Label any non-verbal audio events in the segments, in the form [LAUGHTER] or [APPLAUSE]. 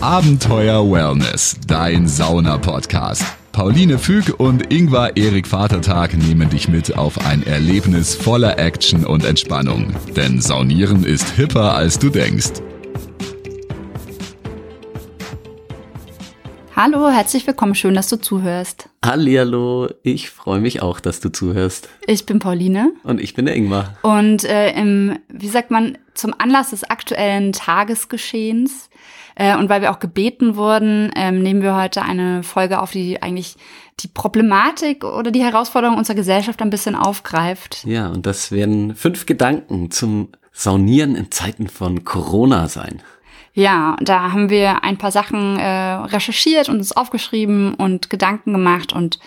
Abenteuer Wellness, dein Sauna-Podcast. Pauline Füg und Ingvar Erik Vatertag nehmen dich mit auf ein Erlebnis voller Action und Entspannung. Denn Saunieren ist hipper, als du denkst. Hallo, herzlich willkommen, schön, dass du zuhörst. Hallihallo, ich freue mich auch, dass du zuhörst. Ich bin Pauline. Und ich bin der Ingmar. Und äh, im, wie sagt man, zum Anlass des aktuellen Tagesgeschehens äh, und weil wir auch gebeten wurden, ähm, nehmen wir heute eine Folge auf, die eigentlich die Problematik oder die Herausforderung unserer Gesellschaft ein bisschen aufgreift. Ja, und das werden fünf Gedanken zum Saunieren in Zeiten von Corona sein. Ja, da haben wir ein paar Sachen äh, recherchiert und uns aufgeschrieben und Gedanken gemacht und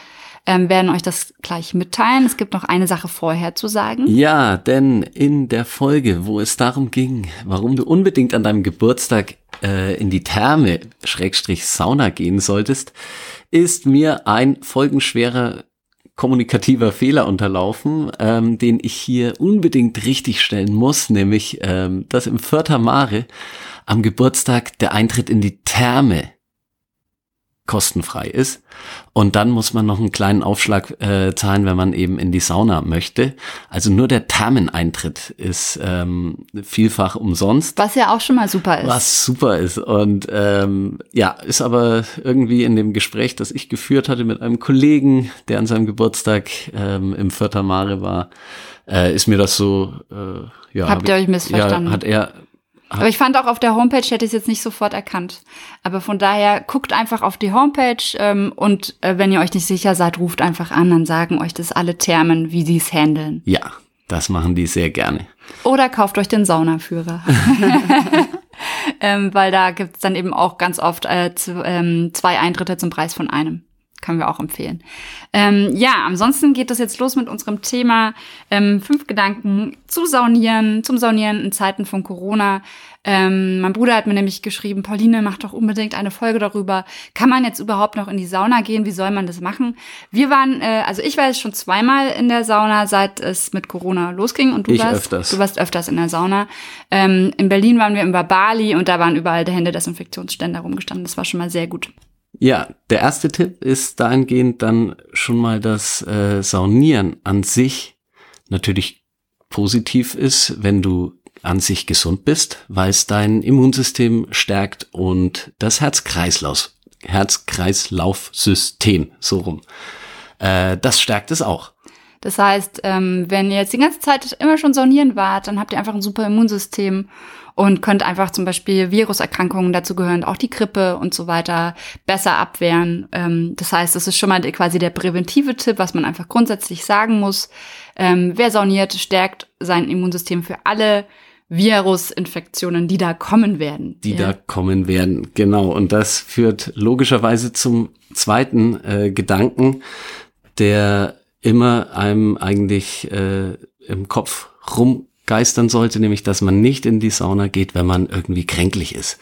ähm, werden euch das gleich mitteilen. Es gibt noch eine Sache vorher zu sagen. Ja, denn in der Folge, wo es darum ging, warum du unbedingt an deinem Geburtstag äh, in die Therme, Schrägstrich Sauna gehen solltest, ist mir ein folgenschwerer kommunikativer Fehler unterlaufen, ähm, den ich hier unbedingt richtig stellen muss, nämlich, ähm, dass im Vierter Mare am Geburtstag der Eintritt in die Therme kostenfrei ist. Und dann muss man noch einen kleinen Aufschlag äh, zahlen, wenn man eben in die Sauna möchte. Also nur der Thermeneintritt ist ähm, vielfach umsonst. Was ja auch schon mal super ist. Was super ist. Und ähm, ja, ist aber irgendwie in dem Gespräch, das ich geführt hatte mit einem Kollegen, der an seinem Geburtstag ähm, im Vierter Mare war, äh, ist mir das so, äh, ja. Habt ihr euch missverstanden? Ja, hat er aber ich fand auch auf der Homepage hätte ich es jetzt nicht sofort erkannt. Aber von daher guckt einfach auf die Homepage ähm, und äh, wenn ihr euch nicht sicher seid, ruft einfach an, dann sagen euch das alle Termen, wie sie es handeln. Ja, das machen die sehr gerne. Oder kauft euch den Saunaführer. [LAUGHS] ähm, weil da gibt's dann eben auch ganz oft äh, zu, ähm, zwei Eintritte zum Preis von einem. Können wir auch empfehlen. Ähm, ja, ansonsten geht es jetzt los mit unserem Thema ähm, fünf Gedanken zu Saunieren, zum Saunieren in Zeiten von Corona. Ähm, mein Bruder hat mir nämlich geschrieben, Pauline, mach doch unbedingt eine Folge darüber. Kann man jetzt überhaupt noch in die Sauna gehen? Wie soll man das machen? Wir waren, äh, also ich war jetzt schon zweimal in der Sauna, seit es mit Corona losging. Und du ich warst, öfters. du warst öfters in der Sauna. Ähm, in Berlin waren wir im Bali und da waren überall der Hände Desinfektionsständer rumgestanden. Das war schon mal sehr gut. Ja, der erste Tipp ist dahingehend dann schon mal, dass äh, Saunieren an sich natürlich positiv ist, wenn du an sich gesund bist, weil es dein Immunsystem stärkt und das Herz-Kreislauf, Herz-Kreislauf-System, so rum. Äh, das stärkt es auch. Das heißt, ähm, wenn ihr jetzt die ganze Zeit immer schon saunieren wart, dann habt ihr einfach ein super Immunsystem und könnt einfach zum Beispiel Viruserkrankungen dazu gehören, auch die Grippe und so weiter besser abwehren. Ähm, das heißt, es ist schon mal quasi der präventive Tipp, was man einfach grundsätzlich sagen muss. Ähm, wer sauniert, stärkt sein Immunsystem für alle Virusinfektionen, die da kommen werden. Die ja. da kommen werden, genau. Und das führt logischerweise zum zweiten äh, Gedanken, der immer einem eigentlich äh, im Kopf rum geistern sollte, nämlich dass man nicht in die Sauna geht, wenn man irgendwie kränklich ist.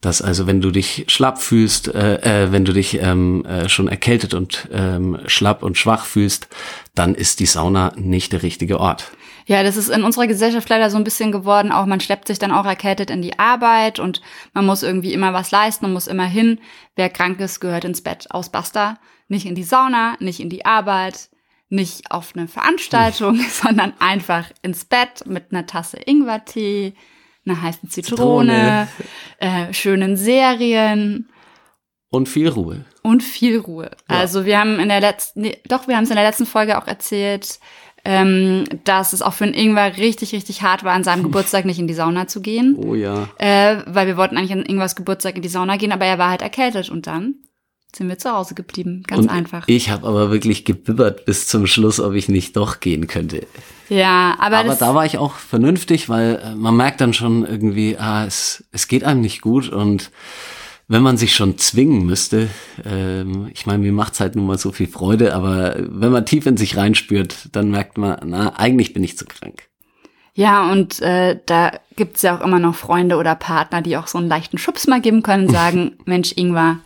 Dass also, wenn du dich schlapp fühlst, äh, äh, wenn du dich ähm, äh, schon erkältet und ähm, schlapp und schwach fühlst, dann ist die Sauna nicht der richtige Ort. Ja, das ist in unserer Gesellschaft leider so ein bisschen geworden. Auch man schleppt sich dann auch erkältet in die Arbeit und man muss irgendwie immer was leisten und muss immer hin. Wer krank ist, gehört ins Bett. Aus Basta. Nicht in die Sauna, nicht in die Arbeit, nicht auf eine Veranstaltung, [LAUGHS] sondern einfach ins Bett mit einer Tasse Ingwertee, einer heißen Zitrone, Zitrone. Äh, schönen Serien. Und viel Ruhe. Und viel Ruhe. Ja. Also wir haben in der letzten, nee, doch, wir haben es in der letzten Folge auch erzählt, ähm, dass es auch für einen Ingwer richtig, richtig hart war, an seinem [LAUGHS] Geburtstag nicht in die Sauna zu gehen. Oh ja. Äh, weil wir wollten eigentlich an Ingwers Geburtstag in die Sauna gehen, aber er war halt erkältet und dann sind wir zu Hause geblieben. Ganz und einfach. Ich habe aber wirklich gebibbert bis zum Schluss, ob ich nicht doch gehen könnte. Ja, aber. Aber da war ich auch vernünftig, weil äh, man merkt dann schon irgendwie, ah, es, es geht einem nicht gut und wenn man sich schon zwingen müsste, ähm, ich meine, mir macht's halt nun mal so viel Freude, aber wenn man tief in sich reinspürt, dann merkt man, na, eigentlich bin ich zu krank. Ja, und äh, da gibt's ja auch immer noch Freunde oder Partner, die auch so einen leichten Schubs mal geben können, [LAUGHS] sagen, Mensch, Ingwer,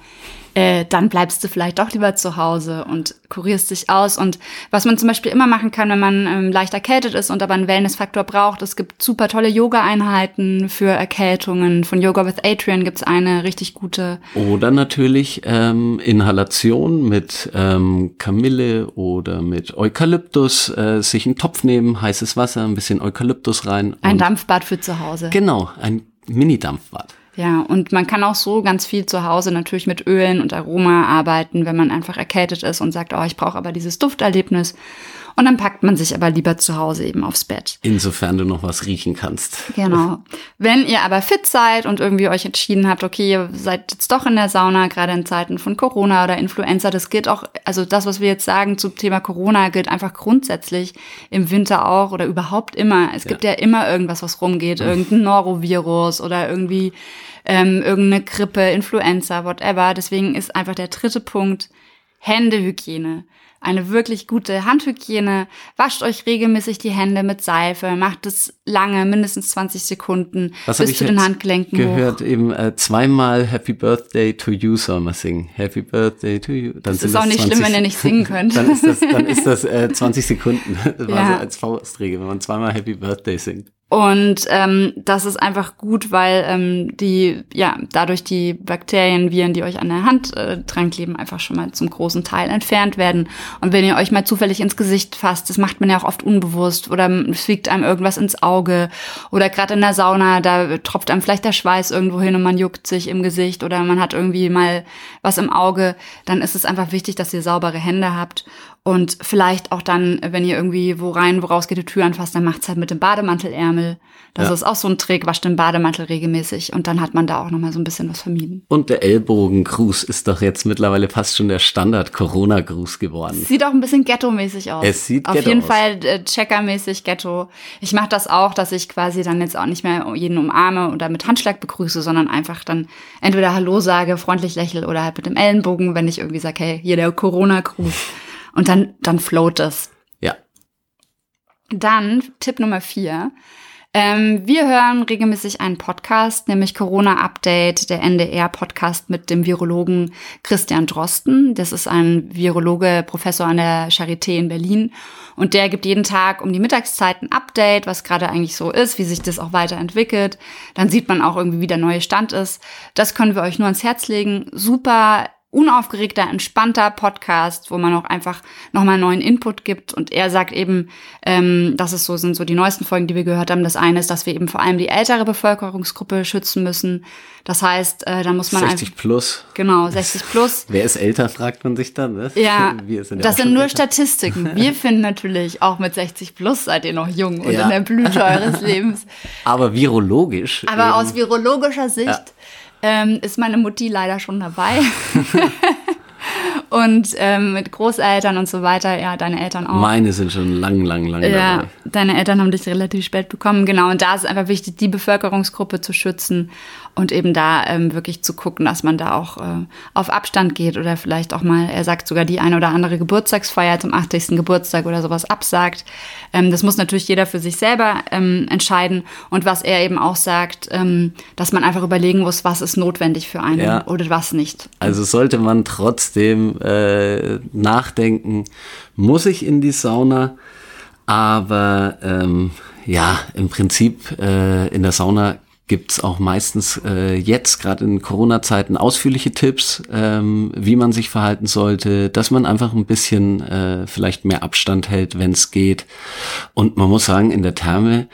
äh, dann bleibst du vielleicht doch lieber zu Hause und kurierst dich aus. Und was man zum Beispiel immer machen kann, wenn man ähm, leicht erkältet ist und aber einen Wellnessfaktor braucht, es gibt super tolle Yoga-Einheiten für Erkältungen. Von Yoga with Adrian gibt's eine richtig gute. Oder natürlich ähm, Inhalation mit ähm, Kamille oder mit Eukalyptus, äh, sich einen Topf nehmen, heißes Wasser, ein bisschen Eukalyptus rein. Ein Dampfbad für zu Hause. Genau, ein Mini-Dampfbad. Ja, und man kann auch so ganz viel zu Hause natürlich mit Ölen und Aroma arbeiten, wenn man einfach erkältet ist und sagt, oh, ich brauche aber dieses Dufterlebnis. Und dann packt man sich aber lieber zu Hause eben aufs Bett. Insofern du noch was riechen kannst. Genau. Wenn ihr aber fit seid und irgendwie euch entschieden habt, okay, ihr seid jetzt doch in der Sauna, gerade in Zeiten von Corona oder Influenza, das gilt auch, also das, was wir jetzt sagen zum Thema Corona, gilt einfach grundsätzlich im Winter auch oder überhaupt immer. Es ja. gibt ja immer irgendwas, was rumgeht, irgendein Norovirus oder irgendwie ähm, irgendeine Grippe, Influenza, whatever. Deswegen ist einfach der dritte Punkt Händehygiene eine wirklich gute Handhygiene. Wascht euch regelmäßig die Hände mit Seife, macht es lange, mindestens 20 Sekunden, Was bis zu den Handgelenken gehört hoch. eben äh, zweimal Happy Birthday to you soll man singen. Happy Birthday to you. Dann das ist auch nicht 20, schlimm, wenn ihr nicht singen könnt. dann ist das, dann ist das äh, [LAUGHS] 20 Sekunden. Das [LAUGHS] war ja. so als Faustregel, wenn man zweimal Happy Birthday singt. Und ähm, das ist einfach gut, weil ähm, die, ja, dadurch die Bakterien, Viren, die euch an der Hand äh, dran kleben, einfach schon mal zum großen Teil entfernt werden. Und wenn ihr euch mal zufällig ins Gesicht fasst, das macht man ja auch oft unbewusst oder fliegt einem irgendwas ins Auge oder gerade in der Sauna, da tropft einem vielleicht der Schweiß irgendwo hin und man juckt sich im Gesicht oder man hat irgendwie mal was im Auge, dann ist es einfach wichtig, dass ihr saubere Hände habt und vielleicht auch dann, wenn ihr irgendwie wo rein, wo raus geht, die Tür anfasst, dann macht's halt mit dem Bademantelärmel. Das ja. ist auch so ein Trick, wascht den Bademantel regelmäßig und dann hat man da auch nochmal so ein bisschen was vermieden. Und der Ellbogengruß ist doch jetzt mittlerweile fast schon der Standard-Corona-Gruß geworden. Sieht auch ein bisschen ghetto-mäßig aus. Es sieht Auf ghetto jeden aus. Fall äh, Checker-mäßig Ghetto. Ich mache das auch, dass ich quasi dann jetzt auch nicht mehr jeden umarme oder mit Handschlag begrüße, sondern einfach dann entweder Hallo sage, freundlich lächle oder halt mit dem Ellenbogen, wenn ich irgendwie sage, hey, hier der Corona-Gruß. Und dann, dann float es. Ja. Dann Tipp Nummer vier. Ähm, wir hören regelmäßig einen Podcast, nämlich Corona Update, der NDR-Podcast mit dem Virologen Christian Drosten. Das ist ein Virologe, Professor an der Charité in Berlin. Und der gibt jeden Tag um die Mittagszeit ein Update, was gerade eigentlich so ist, wie sich das auch weiterentwickelt. Dann sieht man auch irgendwie, wie der neue Stand ist. Das können wir euch nur ans Herz legen. Super unaufgeregter, entspannter Podcast, wo man auch einfach nochmal neuen Input gibt. Und er sagt eben, ähm, das ist so, sind so die neuesten Folgen, die wir gehört haben. Das eine ist, dass wir eben vor allem die ältere Bevölkerungsgruppe schützen müssen. Das heißt, äh, da muss man 60 plus. Genau, 60 plus. [LAUGHS] Wer ist älter, fragt man sich dann. Ne? Ja, [LAUGHS] sind das sind nur älter. Statistiken. [LAUGHS] Wir finden natürlich, auch mit 60 plus seid ihr noch jung und ja. in der Blüte eures Lebens. Aber virologisch. Aber eben. aus virologischer Sicht. Ja ähm, ist meine Mutti leider schon dabei. [LAUGHS] und ähm, mit Großeltern und so weiter, ja, deine Eltern auch. Meine sind schon lang, lang, lang ja, dabei. Deine Eltern haben dich relativ spät bekommen, genau. Und da ist es einfach wichtig, die Bevölkerungsgruppe zu schützen und eben da ähm, wirklich zu gucken, dass man da auch äh, auf Abstand geht oder vielleicht auch mal, er sagt sogar die eine oder andere Geburtstagsfeier zum 80. Geburtstag oder sowas absagt. Ähm, das muss natürlich jeder für sich selber ähm, entscheiden. Und was er eben auch sagt, ähm, dass man einfach überlegen muss, was ist notwendig für einen ja. oder was nicht. Also sollte man trotzdem äh, nachdenken, muss ich in die Sauna? Aber ähm, ja, im Prinzip äh, in der Sauna gibt's auch meistens äh, jetzt, gerade in Corona-Zeiten, ausführliche Tipps, ähm, wie man sich verhalten sollte, dass man einfach ein bisschen äh, vielleicht mehr Abstand hält, wenn es geht. Und man muss sagen, in der Therme,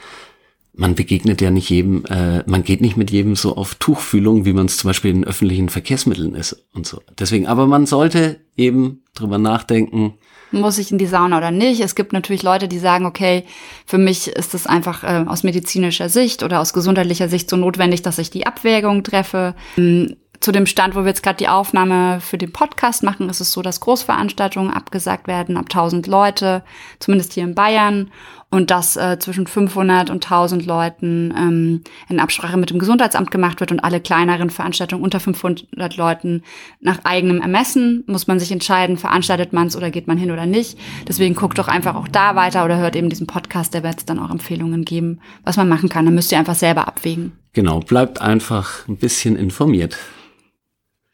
man begegnet ja nicht jedem, äh, man geht nicht mit jedem so auf Tuchfühlung, wie man es zum Beispiel in öffentlichen Verkehrsmitteln ist und so. Deswegen, aber man sollte eben drüber nachdenken, muss ich in die Sauna oder nicht. Es gibt natürlich Leute, die sagen, okay, für mich ist es einfach äh, aus medizinischer Sicht oder aus gesundheitlicher Sicht so notwendig, dass ich die Abwägung treffe. Ähm, zu dem Stand, wo wir jetzt gerade die Aufnahme für den Podcast machen, ist es so, dass Großveranstaltungen abgesagt werden ab 1000 Leute, zumindest hier in Bayern und das äh, zwischen 500 und 1000 Leuten ähm, in Absprache mit dem Gesundheitsamt gemacht wird und alle kleineren Veranstaltungen unter 500 Leuten nach eigenem Ermessen muss man sich entscheiden, veranstaltet man es oder geht man hin oder nicht. Deswegen guckt doch einfach auch da weiter oder hört eben diesen Podcast, der wird dann auch Empfehlungen geben, was man machen kann. Dann müsst ihr einfach selber abwägen. Genau, bleibt einfach ein bisschen informiert.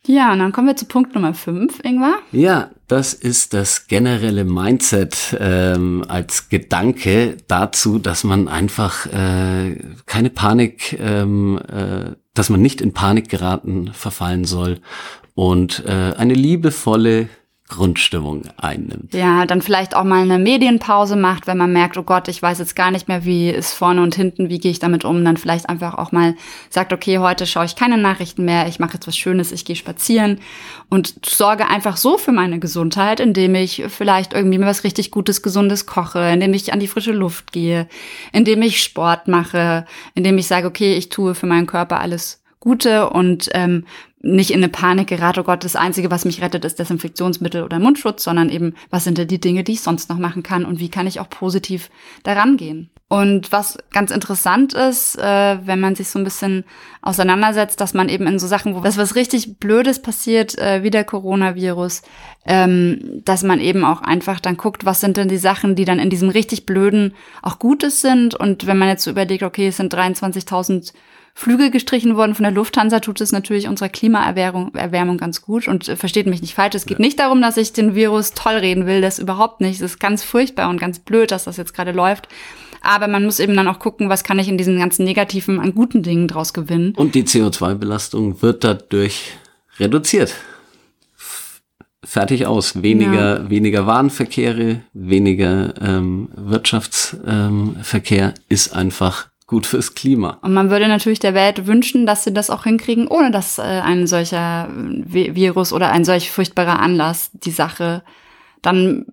Ja, und dann kommen wir zu Punkt Nummer 5, Ingvar. Ja, das ist das generelle Mindset ähm, als Gedanke dazu, dass man einfach äh, keine Panik, ähm, äh, dass man nicht in Panik geraten verfallen soll und äh, eine liebevolle Grundstimmung einnimmt. Ja, dann vielleicht auch mal eine Medienpause macht, wenn man merkt, oh Gott, ich weiß jetzt gar nicht mehr, wie ist vorne und hinten, wie gehe ich damit um, dann vielleicht einfach auch mal sagt, okay, heute schaue ich keine Nachrichten mehr, ich mache jetzt was Schönes, ich gehe spazieren und sorge einfach so für meine Gesundheit, indem ich vielleicht irgendwie mir was richtig Gutes, Gesundes koche, indem ich an die frische Luft gehe, indem ich Sport mache, indem ich sage, okay, ich tue für meinen Körper alles Gute und ähm, nicht in eine Panik gerate, oh Gott, das Einzige, was mich rettet, ist Desinfektionsmittel oder Mundschutz, sondern eben, was sind denn die Dinge, die ich sonst noch machen kann und wie kann ich auch positiv daran gehen. Und was ganz interessant ist, äh, wenn man sich so ein bisschen auseinandersetzt, dass man eben in so Sachen, wo was, was richtig Blödes passiert, äh, wie der Coronavirus, ähm, dass man eben auch einfach dann guckt, was sind denn die Sachen, die dann in diesem richtig Blöden auch Gutes sind. Und wenn man jetzt so überlegt, okay, es sind 23.000 Flüge gestrichen worden von der Lufthansa, tut es natürlich unserer Klimaerwärmung Erwärmung ganz gut. Und äh, versteht mich nicht falsch, es geht ja. nicht darum, dass ich den Virus toll reden will, das überhaupt nicht. Es ist ganz furchtbar und ganz blöd, dass das jetzt gerade läuft. Aber man muss eben dann auch gucken, was kann ich in diesen ganzen negativen, an guten Dingen draus gewinnen. Und die CO2-Belastung wird dadurch reduziert. Fertig aus. Weniger, ja. weniger Warenverkehre, weniger ähm, Wirtschaftsverkehr ähm, ist einfach gut fürs Klima. Und man würde natürlich der Welt wünschen, dass sie das auch hinkriegen, ohne dass äh, ein solcher Virus oder ein solch furchtbarer Anlass die Sache dann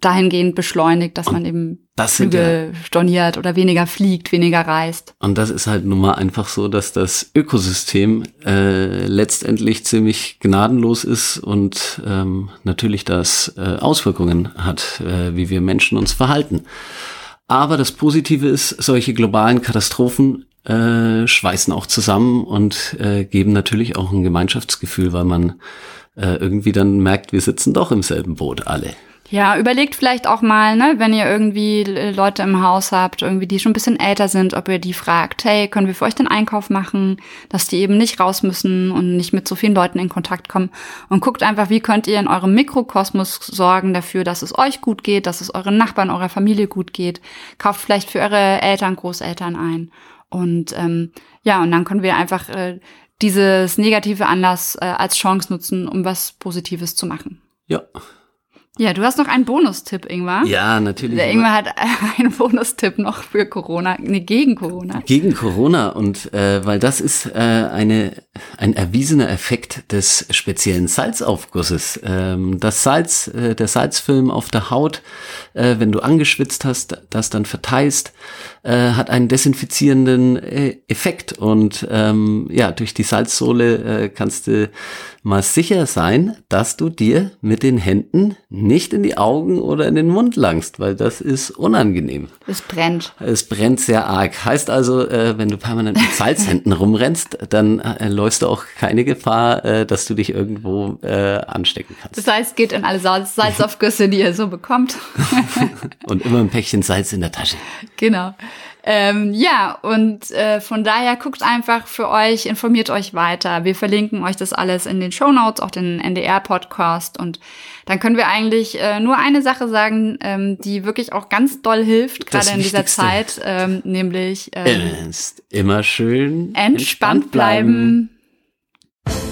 dahingehend beschleunigt, dass man eben das Flüge ja, storniert oder weniger fliegt, weniger reist. Und das ist halt nun mal einfach so, dass das Ökosystem äh, letztendlich ziemlich gnadenlos ist und ähm, natürlich das äh, Auswirkungen hat, äh, wie wir Menschen uns verhalten. Aber das Positive ist, solche globalen Katastrophen äh, schweißen auch zusammen und äh, geben natürlich auch ein Gemeinschaftsgefühl, weil man äh, irgendwie dann merkt, wir sitzen doch im selben Boot alle. Ja, überlegt vielleicht auch mal, ne, wenn ihr irgendwie Leute im Haus habt, irgendwie die schon ein bisschen älter sind, ob ihr die fragt, hey, können wir für euch den Einkauf machen, dass die eben nicht raus müssen und nicht mit so vielen Leuten in Kontakt kommen und guckt einfach, wie könnt ihr in eurem Mikrokosmos sorgen dafür, dass es euch gut geht, dass es euren Nachbarn, eurer Familie gut geht. Kauft vielleicht für eure Eltern, Großeltern ein und ähm, ja, und dann können wir einfach äh, dieses negative Anlass äh, als Chance nutzen, um was Positives zu machen. Ja. Ja, du hast noch einen Bonustipp, Ingmar. Ja, natürlich. Der Ingmar hat [LAUGHS] einen Bonustipp noch für Corona, nee, gegen Corona. Gegen Corona und äh, weil das ist äh, eine ein erwiesener Effekt des speziellen Salzaufgusses. Ähm, das Salz, äh, der Salzfilm auf der Haut, äh, wenn du angeschwitzt hast, das dann verteilst, äh, hat einen desinfizierenden äh, Effekt und ähm, ja, durch die Salzsohle äh, kannst du mal sicher sein, dass du dir mit den Händen nicht in die Augen oder in den Mund langst, weil das ist unangenehm. Es brennt. Es brennt sehr arg. Heißt also, äh, wenn du permanent mit Salzhänden [LAUGHS] rumrennst, dann äh, läufst du auch keine Gefahr, äh, dass du dich irgendwo anstecken kannst. Das heißt, geht in alle Salz Salzaufgüsse, die ihr so bekommt. [LAUGHS] Und immer ein Päckchen Salz in der Tasche. Genau. Ähm, ja, und äh, von daher guckt einfach für euch, informiert euch weiter. Wir verlinken euch das alles in den Show Notes, auch den NDR-Podcast. Und dann können wir eigentlich äh, nur eine Sache sagen, ähm, die wirklich auch ganz doll hilft, gerade in dieser Zeit, ähm, nämlich ähm, immer schön entspannt, entspannt bleiben. bleiben.